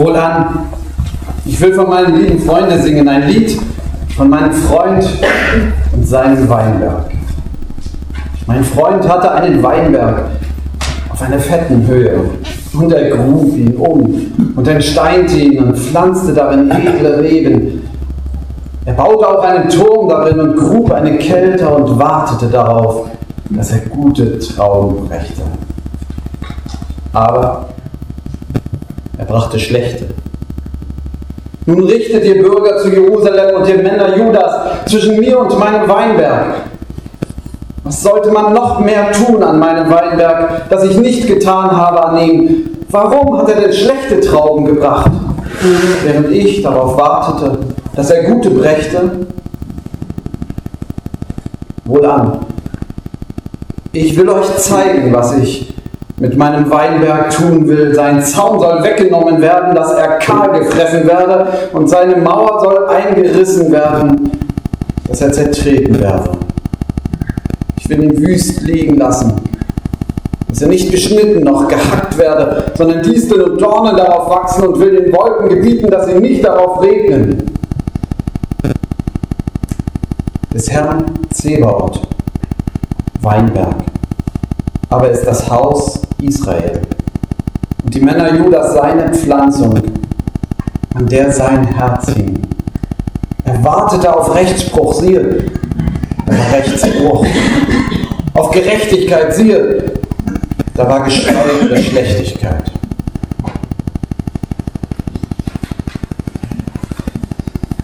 Wohlan, ich will von meinen lieben Freunden singen ein Lied von meinem Freund und seinem Weinberg. Mein Freund hatte einen Weinberg auf einer fetten Höhe und er grub ihn um und entsteinte ihn und pflanzte darin edle Reben. Er baute auch einen Turm darin und grub eine Kelter und wartete darauf, dass er gute Trauben brächte. Aber er brachte schlechte. Nun richtet ihr Bürger zu Jerusalem und ihr Männer Judas zwischen mir und meinem Weinberg. Was sollte man noch mehr tun an meinem Weinberg, das ich nicht getan habe an ihm? Warum hat er denn schlechte Trauben gebracht, während ich darauf wartete, dass er gute brächte? Wohlan, ich will euch zeigen, was ich mit meinem Weinberg tun will. Sein Zaun soll weggenommen werden, dass er kahl gefressen werde, und seine Mauer soll eingerissen werden, dass er zertreten werde. Ich will ihn wüst liegen lassen, dass er nicht geschnitten noch gehackt werde, sondern Disteln und Dornen darauf wachsen und will den Wolken gebieten, dass sie nicht darauf regnen. Des Herrn Zebaoth, Weinberg, aber ist das Haus Israel. Und die Männer Judas seine Pflanzung, an der sein Herz hing. Er wartete auf Rechtsspruch, siehe, da war Rechtsbruch. Auf Gerechtigkeit, siehe, da war Geschrei der Schlechtigkeit.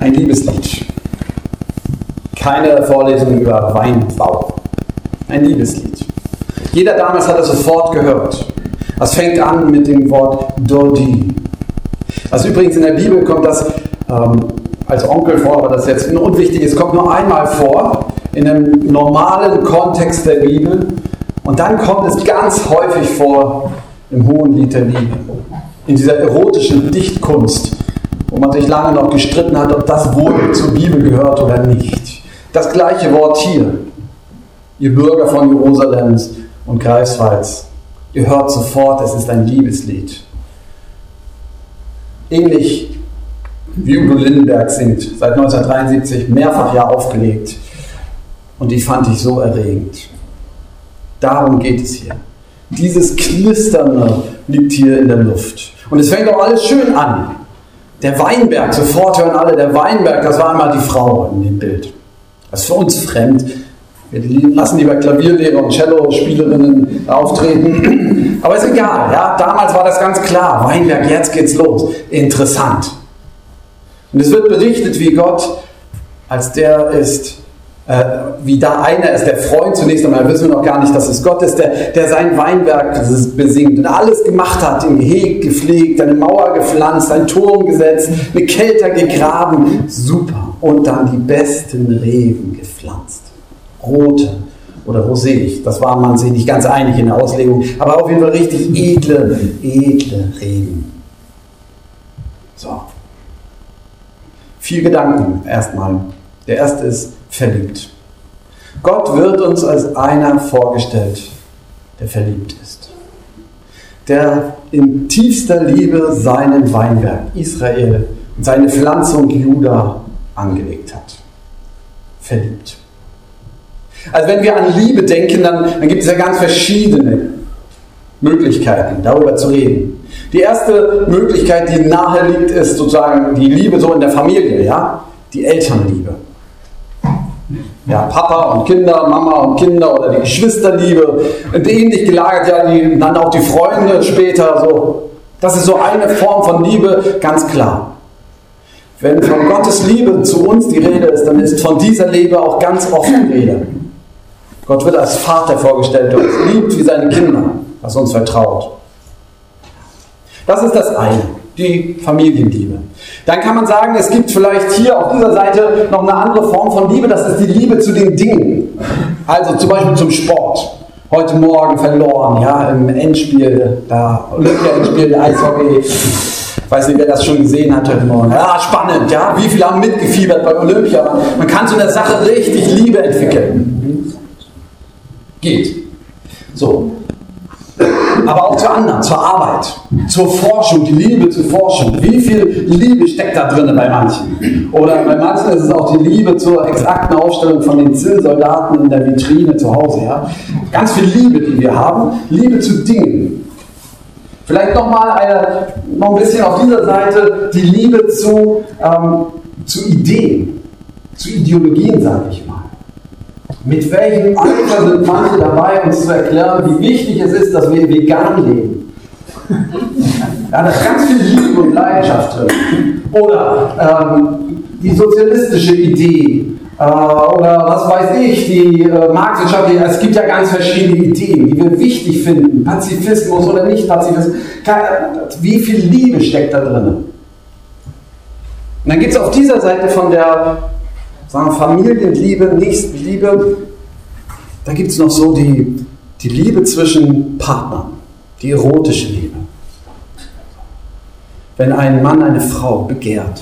Ein Liebeslied. Keine Vorlesung über Weinbau. Ein Liebeslied. Jeder damals hat es sofort gehört. Das fängt an mit dem Wort Dodi. Also übrigens in der Bibel kommt das ähm, als Onkel vor, aber das ist jetzt unwichtig ist, kommt nur einmal vor in einem normalen Kontext der Bibel und dann kommt es ganz häufig vor im Hohen Lied der Liebe, in dieser erotischen Dichtkunst, wo man sich lange noch gestritten hat, ob das wohl zur Bibel gehört oder nicht. Das gleiche Wort hier, ihr Bürger von Jerusalems, und Greifswalds. Ihr hört sofort, es ist ein Liebeslied. Ähnlich wie Udo Lindenberg singt, seit 1973 mehrfach ja aufgelegt. Und die fand ich so erregend. Darum geht es hier. Dieses Knisternde liegt hier in der Luft. Und es fängt auch alles schön an. Der Weinberg, sofort hören alle, der Weinberg, das war einmal die Frau in dem Bild. Das ist für uns fremd. Wir lassen lieber Klavierlehrer und Cello-Spielerinnen auftreten. Aber ist egal, ja. Damals war das ganz klar. Weinberg, jetzt geht's los. Interessant. Und es wird berichtet, wie Gott als der ist, äh, wie da einer ist, der Freund zunächst einmal, wissen wir noch gar nicht, dass es Gott ist, der, der sein Weinberg besingt und alles gemacht hat, im Heg gepflegt, eine Mauer gepflanzt, einen Turm gesetzt, eine Kelter gegraben, super. Und dann die besten Reben gepflanzt rote oder rosé. Das war man sich nicht ganz einig in der Auslegung, aber auf jeden Fall richtig edle, edle Regen. So. Vier Gedanken erstmal. Der erste ist verliebt. Gott wird uns als einer vorgestellt, der verliebt ist. Der in tiefster Liebe seinen Weinberg Israel und seine Pflanzung Juda angelegt hat. Verliebt. Also wenn wir an Liebe denken, dann, dann gibt es ja ganz verschiedene Möglichkeiten, darüber zu reden. Die erste Möglichkeit, die nahe liegt, ist sozusagen die Liebe so in der Familie, ja? Die Elternliebe. Ja, Papa und Kinder, Mama und Kinder oder die Geschwisterliebe. Und ähnlich gelagert ja die, dann auch die Freunde später so. Das ist so eine Form von Liebe, ganz klar. Wenn von Gottes Liebe zu uns die Rede ist, dann ist von dieser Liebe auch ganz oft die Rede. Gott wird als Vater vorgestellt, der uns liebt wie seine Kinder, was uns vertraut. Das ist das eine, die Familienliebe. Dann kann man sagen, es gibt vielleicht hier auf dieser Seite noch eine andere Form von Liebe, das ist die Liebe zu den Dingen. Also zum Beispiel zum Sport. Heute Morgen verloren, ja, im Endspiel, da Olympia-Endspiel, Eishockey. Ich weiß nicht, wer das schon gesehen hat heute Morgen. Ja, spannend, ja. Wie viele haben mitgefiebert bei Olympia? Man kann zu der Sache richtig Liebe entwickeln geht. So. aber auch zu anderen, zur Arbeit, zur Forschung, die Liebe zur Forschung. Wie viel Liebe steckt da drin bei manchen? Oder bei manchen ist es auch die Liebe zur exakten Aufstellung von den Zinnsoldaten in der Vitrine zu Hause. Ja? Ganz viel Liebe, die wir haben. Liebe zu Dingen. Vielleicht nochmal eine, noch ein bisschen auf dieser Seite die Liebe zu, ähm, zu Ideen, zu Ideologien, sage ich mal. Mit welchem Eifer sind manche dabei, uns zu erklären, wie wichtig es ist, dass wir vegan leben? Da ist ganz viel Liebe und Leidenschaft drin. Oder ähm, die sozialistische Idee. Äh, oder was weiß ich, die äh, marxwirtschaftliche. Es gibt ja ganz verschiedene Ideen, die wir wichtig finden. Pazifismus oder nicht Pazifismus. Wie viel Liebe steckt da drin? Und dann gibt es auf dieser Seite von der sagen Familienliebe, Nächstenliebe, da gibt es noch so die, die Liebe zwischen Partnern, die erotische Liebe. Wenn ein Mann eine Frau begehrt.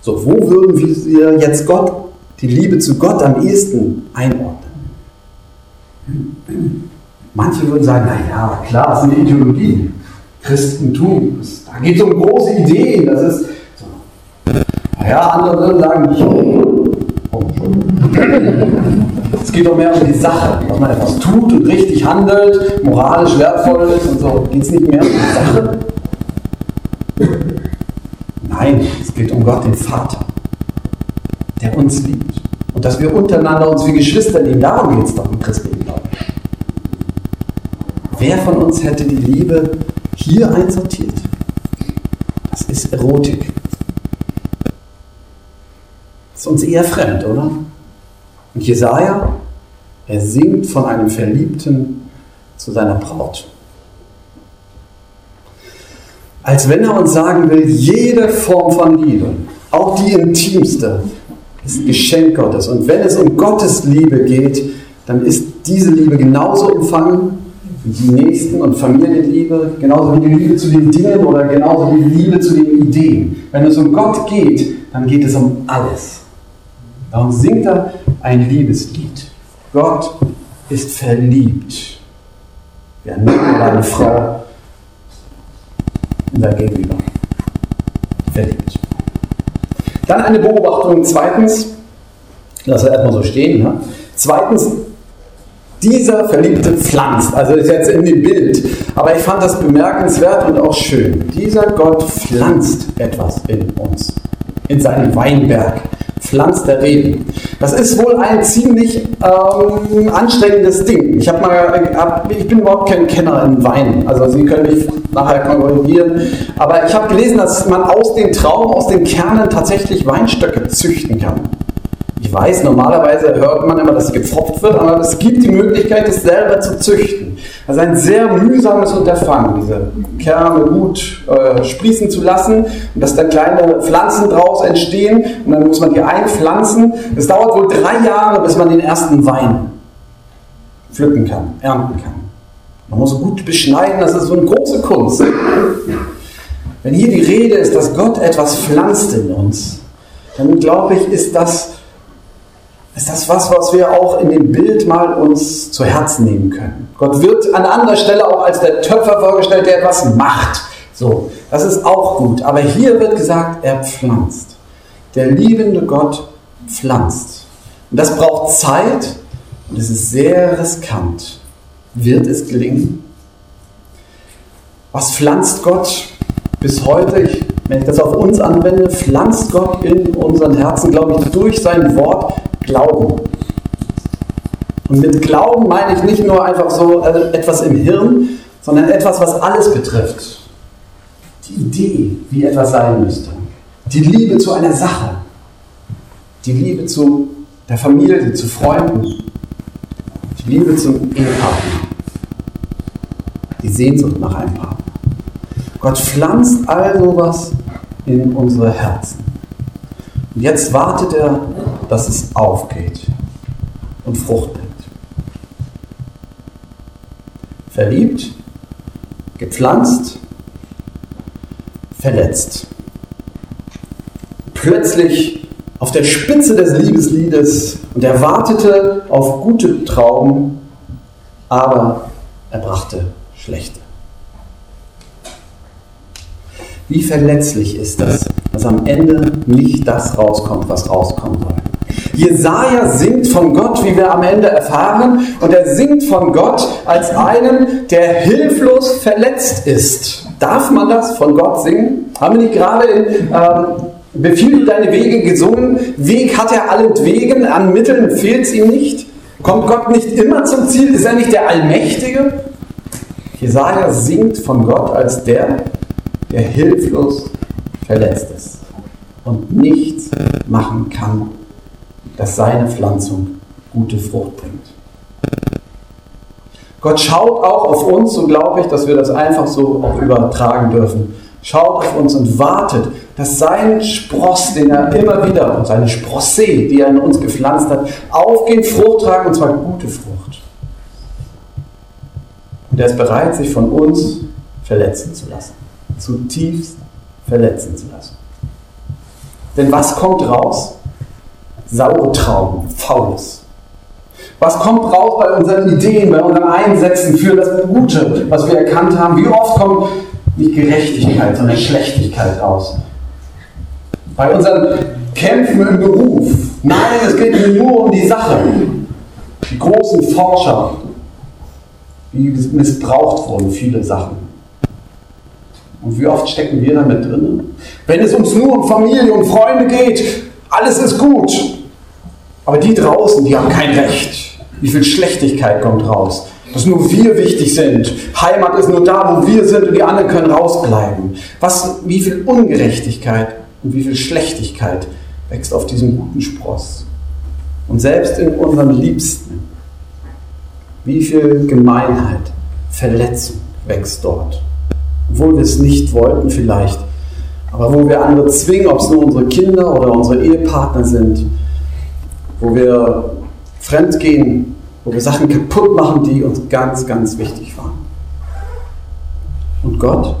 So, wo würden wir jetzt Gott, die Liebe zu Gott am ehesten einordnen? Manche würden sagen, naja, klar, das ist eine Ideologie. Christentum, da geht es um große Ideen, das ist ja, andere sagen nicht. Oh, es geht doch mehr um die Sache, dass man etwas tut und richtig handelt, moralisch wertvoll ist und so. Geht es nicht mehr um die Sache? Nein, es geht um Gott, den Vater, der uns liebt. Und dass wir untereinander uns wie Geschwister lieben. Darum geht es doch im christlichen Glauben. Wer von uns hätte die Liebe hier einsortiert? Das ist Erotik ist uns eher fremd, oder? Und Jesaja, er singt von einem Verliebten zu seiner Braut. Als wenn er uns sagen will, jede Form von Liebe, auch die intimste, ist Geschenk Gottes. Und wenn es um Gottes Liebe geht, dann ist diese Liebe genauso umfangen wie die Nächsten- und Familienliebe, genauso wie die Liebe zu den Dingen oder genauso wie die Liebe zu den Ideen. Wenn es um Gott geht, dann geht es um alles. Darum singt er ein Liebeslied. Gott ist verliebt. Ja, nimmt eine Frau in sein Gegenüber. Verliebt. Dann eine Beobachtung. Zweitens, lass er erstmal so stehen. Ne? Zweitens, dieser Verliebte pflanzt. Also ist jetzt in dem Bild. Aber ich fand das bemerkenswert und auch schön. Dieser Gott pflanzt etwas in uns. In seinem Weinberg pflanzt der Reben. Das ist wohl ein ziemlich ähm, anstrengendes Ding. Ich, mal, hab, ich bin überhaupt kein Kenner in Wein, also Sie können mich nachher korrigieren, aber ich habe gelesen, dass man aus den Trauben, aus den Kernen tatsächlich Weinstöcke züchten kann. Ich weiß, normalerweise hört man immer, dass gepfropft wird, aber es gibt die Möglichkeit, es selber zu züchten. Also ein sehr mühsames Unterfangen, diese Kerne gut äh, sprießen zu lassen und dass dann kleine Pflanzen draus entstehen und dann muss man die einpflanzen. Es dauert wohl drei Jahre, bis man den ersten Wein pflücken kann, ernten kann. Man muss gut beschneiden, das ist so eine große Kunst. Wenn hier die Rede ist, dass Gott etwas pflanzt in uns, dann glaube ich, ist das ist das was, was wir auch in dem Bild mal uns zu Herzen nehmen können. Gott wird an anderer Stelle auch als der Töpfer vorgestellt, der etwas macht. So, das ist auch gut. Aber hier wird gesagt, er pflanzt. Der liebende Gott pflanzt. Und das braucht Zeit und es ist sehr riskant. Wird es gelingen? Was pflanzt Gott bis heute? Ich, wenn ich das auf uns anwende, pflanzt Gott in unseren Herzen, glaube ich, durch sein Wort Glauben. Und mit Glauben meine ich nicht nur einfach so äh, etwas im Hirn, sondern etwas, was alles betrifft. Die Idee, wie etwas sein müsste. Die Liebe zu einer Sache. Die Liebe zu der Familie, zu Freunden. Die Liebe zum Ehepartner. Die Sehnsucht nach einem Partner. Gott pflanzt all sowas in unsere Herzen. Und jetzt wartet er dass es aufgeht und Frucht bringt. Verliebt, gepflanzt, verletzt. Plötzlich auf der Spitze des Liebesliedes und er wartete auf gute Trauben, aber er brachte schlechte. Wie verletzlich ist das, dass am Ende nicht das rauskommt, was rauskommen soll. Jesaja singt von Gott, wie wir am Ende erfahren, und er singt von Gott als einen, der hilflos verletzt ist. Darf man das von Gott singen? Haben wir nicht gerade in ähm, Befiehl deine Wege gesungen? Weg hat er allentwegen, an Mitteln fehlt es ihm nicht. Kommt Gott nicht immer zum Ziel? Ist er nicht der Allmächtige? Jesaja singt von Gott als der, der hilflos verletzt ist und nichts machen kann, dass seine Pflanzung gute Frucht bringt. Gott schaut auch auf uns, so glaube ich, dass wir das einfach so auch übertragen dürfen. Schaut auf uns und wartet, dass sein Spross, den er immer wieder, und seine Sprossee, die er in uns gepflanzt hat, aufgehen, Frucht tragen, und zwar gute Frucht. Und er ist bereit, sich von uns verletzen zu lassen. Zutiefst verletzen zu lassen. Denn was kommt raus? Saure Trauben, Faules. Was kommt raus bei unseren Ideen, bei unserem Einsetzen für das Gute, was wir erkannt haben? Wie oft kommt nicht Gerechtigkeit, sondern Schlechtigkeit raus? Bei unseren Kämpfen im Beruf. Nein, es geht nur um die Sache. Die großen Forscher, wie missbraucht wurden viele Sachen. Und wie oft stecken wir damit drin? Wenn es uns nur um Familie und Freunde geht, alles ist gut. Aber die draußen, die haben kein Recht. Wie viel Schlechtigkeit kommt raus? Dass nur wir wichtig sind. Heimat ist nur da, wo wir sind und die anderen können rausbleiben. Was, wie viel Ungerechtigkeit und wie viel Schlechtigkeit wächst auf diesem guten Spross. Und selbst in unseren Liebsten, wie viel Gemeinheit, Verletzung wächst dort. Obwohl wir es nicht wollten vielleicht, aber wo wir andere zwingen, ob es nur unsere Kinder oder unsere Ehepartner sind, wo wir fremdgehen, wo wir Sachen kaputt machen, die uns ganz, ganz wichtig waren. Und Gott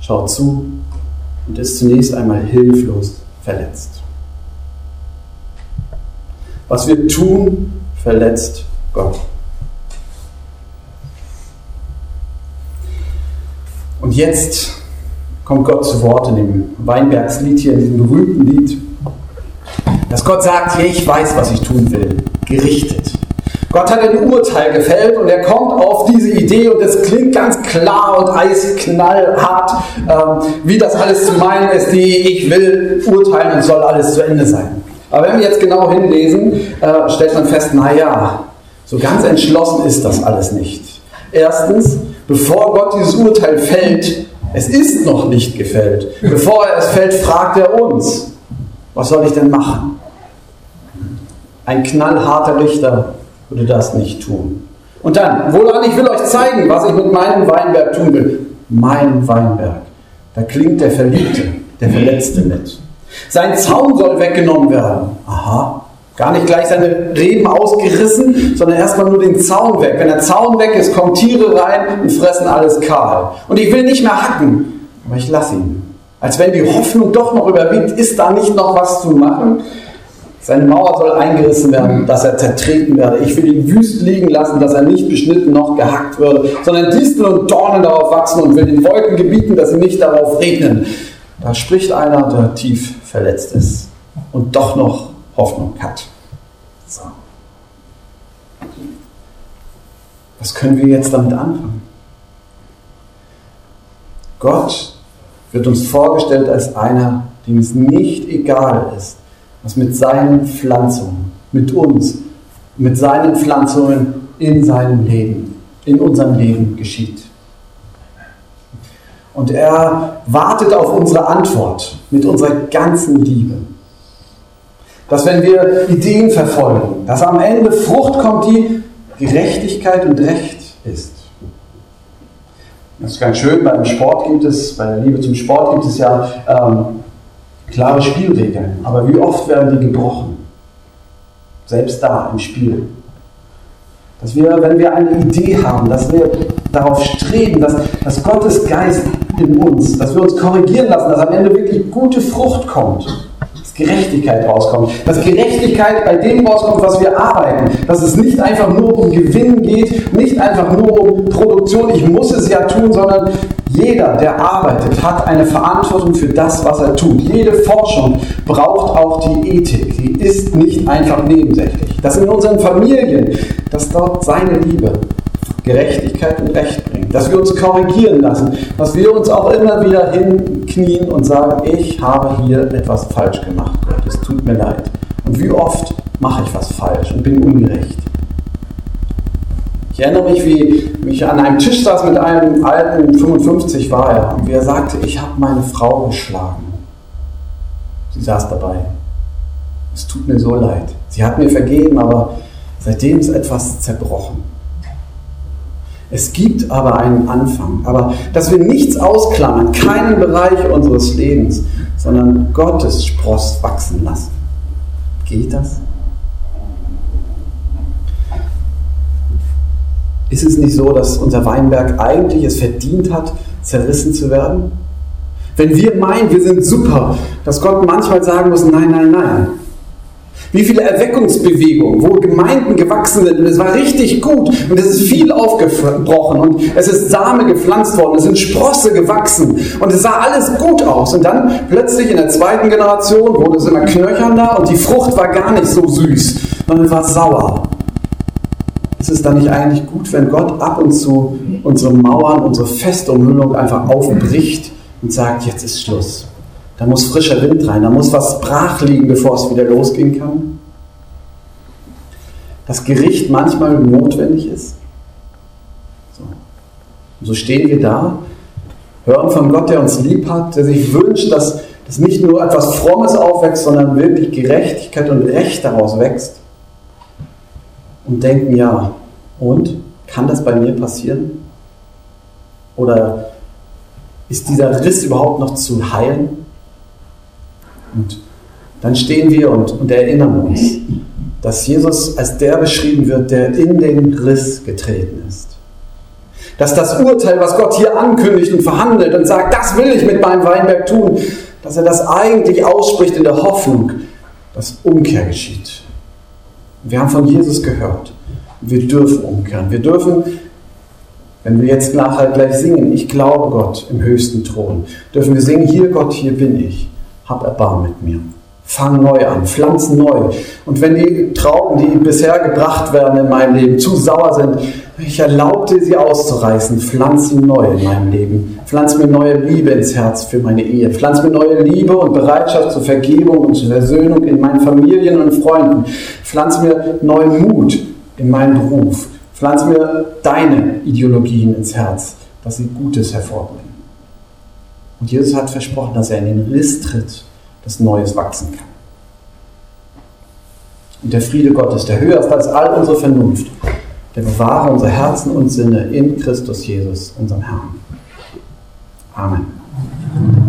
schaut zu und ist zunächst einmal hilflos verletzt. Was wir tun, verletzt Gott. Und jetzt kommt Gott zu Wort in dem Weinbergslied hier, in diesem berühmten Lied, dass Gott sagt, ich weiß, was ich tun will, gerichtet. Gott hat ein Urteil gefällt und er kommt auf diese Idee und es klingt ganz klar und eisknallhart, ähm, wie das alles zu meinen ist, die ich will urteilen und soll alles zu Ende sein. Aber wenn wir jetzt genau hinlesen, äh, stellt man fest, naja, so ganz entschlossen ist das alles nicht. Erstens, bevor Gott dieses Urteil fällt, es ist noch nicht gefällt. Bevor er es fällt, fragt er uns, was soll ich denn machen? Ein knallharter Richter würde das nicht tun. Und dann, wohlan, ich will euch zeigen, was ich mit meinem Weinberg tun will. Mein Weinberg. Da klingt der Verliebte, der Verletzte mit. Sein Zaun soll weggenommen werden. Aha. Gar nicht gleich seine Reben ausgerissen, sondern erstmal nur den Zaun weg. Wenn der Zaun weg ist, kommen Tiere rein und fressen alles kahl. Und ich will nicht mehr hacken, aber ich lasse ihn. Als wenn die Hoffnung doch noch überwiegt, ist da nicht noch was zu machen? Seine Mauer soll eingerissen werden, dass er zertreten werde. Ich will ihn wüst liegen lassen, dass er nicht beschnitten noch gehackt würde, sondern Disteln und Dornen darauf wachsen und will den Wolken gebieten, dass sie nicht darauf regnen. Da spricht einer, der tief verletzt ist und doch noch Hoffnung hat. So. Was können wir jetzt damit anfangen? Gott wird uns vorgestellt als einer, dem es nicht egal ist, was mit seinen Pflanzungen, mit uns, mit seinen Pflanzungen in seinem Leben, in unserem Leben geschieht. Und er wartet auf unsere Antwort mit unserer ganzen Liebe. Dass wenn wir Ideen verfolgen, dass am Ende Frucht kommt, die Gerechtigkeit und Recht ist. Das ist ganz schön, beim Sport gibt es, bei der Liebe zum Sport gibt es ja ähm, klare Spielregeln, aber wie oft werden die gebrochen? Selbst da im Spiel. Dass wir, wenn wir eine Idee haben, dass wir darauf streben, dass, dass Gottes Geist in uns, dass wir uns korrigieren lassen, dass am Ende wirklich gute Frucht kommt. Gerechtigkeit rauskommt. Dass Gerechtigkeit bei dem rauskommt, was wir arbeiten. Dass es nicht einfach nur um Gewinn geht, nicht einfach nur um Produktion, ich muss es ja tun, sondern jeder, der arbeitet, hat eine Verantwortung für das, was er tut. Jede Forschung braucht auch die Ethik. Die ist nicht einfach nebensächlich. Dass in unseren Familien, dass dort seine Liebe, Gerechtigkeit und Recht bringt. Dass wir uns korrigieren lassen. Dass wir uns auch immer wieder hinknien und sagen, ich habe hier etwas falsch gemacht. Gott, es tut mir leid. Und wie oft mache ich was falsch und bin ungerecht. Ich erinnere mich, wie ich an einem Tisch saß mit einem alten, 55 war er, und wie er sagte, ich habe meine Frau geschlagen. Sie saß dabei. Es tut mir so leid. Sie hat mir vergeben, aber seitdem ist etwas zerbrochen. Es gibt aber einen Anfang. Aber dass wir nichts ausklammern, keinen Bereich unseres Lebens, sondern Gottes Spross wachsen lassen. Geht das? Ist es nicht so, dass unser Weinberg eigentlich es verdient hat, zerrissen zu werden? Wenn wir meinen, wir sind super, dass Gott manchmal sagen muss, nein, nein, nein. Wie viele Erweckungsbewegungen, wo Gemeinden gewachsen sind. Und es war richtig gut. Und es ist viel aufgebrochen. Und es ist Same gepflanzt worden, es sind Sprosse gewachsen. Und es sah alles gut aus. Und dann plötzlich in der zweiten Generation wurde es immer knöchernder. Und die Frucht war gar nicht so süß, sondern war sauer. Ist es dann nicht eigentlich gut, wenn Gott ab und zu unsere Mauern, unsere feste Umhüllung einfach aufbricht und sagt, jetzt ist Schluss? Da muss frischer Wind rein, da muss was brach liegen, bevor es wieder losgehen kann. Das Gericht manchmal notwendig ist. So. Und so stehen wir da, hören von Gott, der uns lieb hat, der sich wünscht, dass, dass nicht nur etwas Frommes aufwächst, sondern wirklich Gerechtigkeit und Recht daraus wächst und denken, ja, und kann das bei mir passieren? Oder ist dieser Riss überhaupt noch zu heilen? Und dann stehen wir und, und erinnern uns, dass Jesus als der beschrieben wird, der in den Riss getreten ist. Dass das Urteil, was Gott hier ankündigt und verhandelt und sagt, das will ich mit meinem Weinberg tun, dass er das eigentlich ausspricht in der Hoffnung, dass Umkehr geschieht. Wir haben von Jesus gehört. Wir dürfen umkehren. Wir dürfen, wenn wir jetzt nachher gleich singen, ich glaube Gott im höchsten Thron, dürfen wir singen, hier Gott, hier bin ich. Hab Erbarm mit mir. Fang neu an, pflanz neu. Und wenn die Trauben, die bisher gebracht werden in meinem Leben, zu sauer sind, ich erlaubte sie auszureißen, pflanz sie neu in meinem Leben. Pflanz mir neue Liebe ins Herz für meine Ehe. Pflanz mir neue Liebe und Bereitschaft zur Vergebung und zur Versöhnung in meinen Familien und Freunden. Pflanz mir neuen Mut in meinen Beruf. Pflanz mir deine Ideologien ins Herz, dass sie Gutes hervorbringen. Und Jesus hat versprochen, dass er in den Riss tritt, dass Neues wachsen kann. Und der Friede Gottes, der höher ist als all unsere Vernunft, der bewahre unsere Herzen und Sinne in Christus Jesus, unserem Herrn. Amen.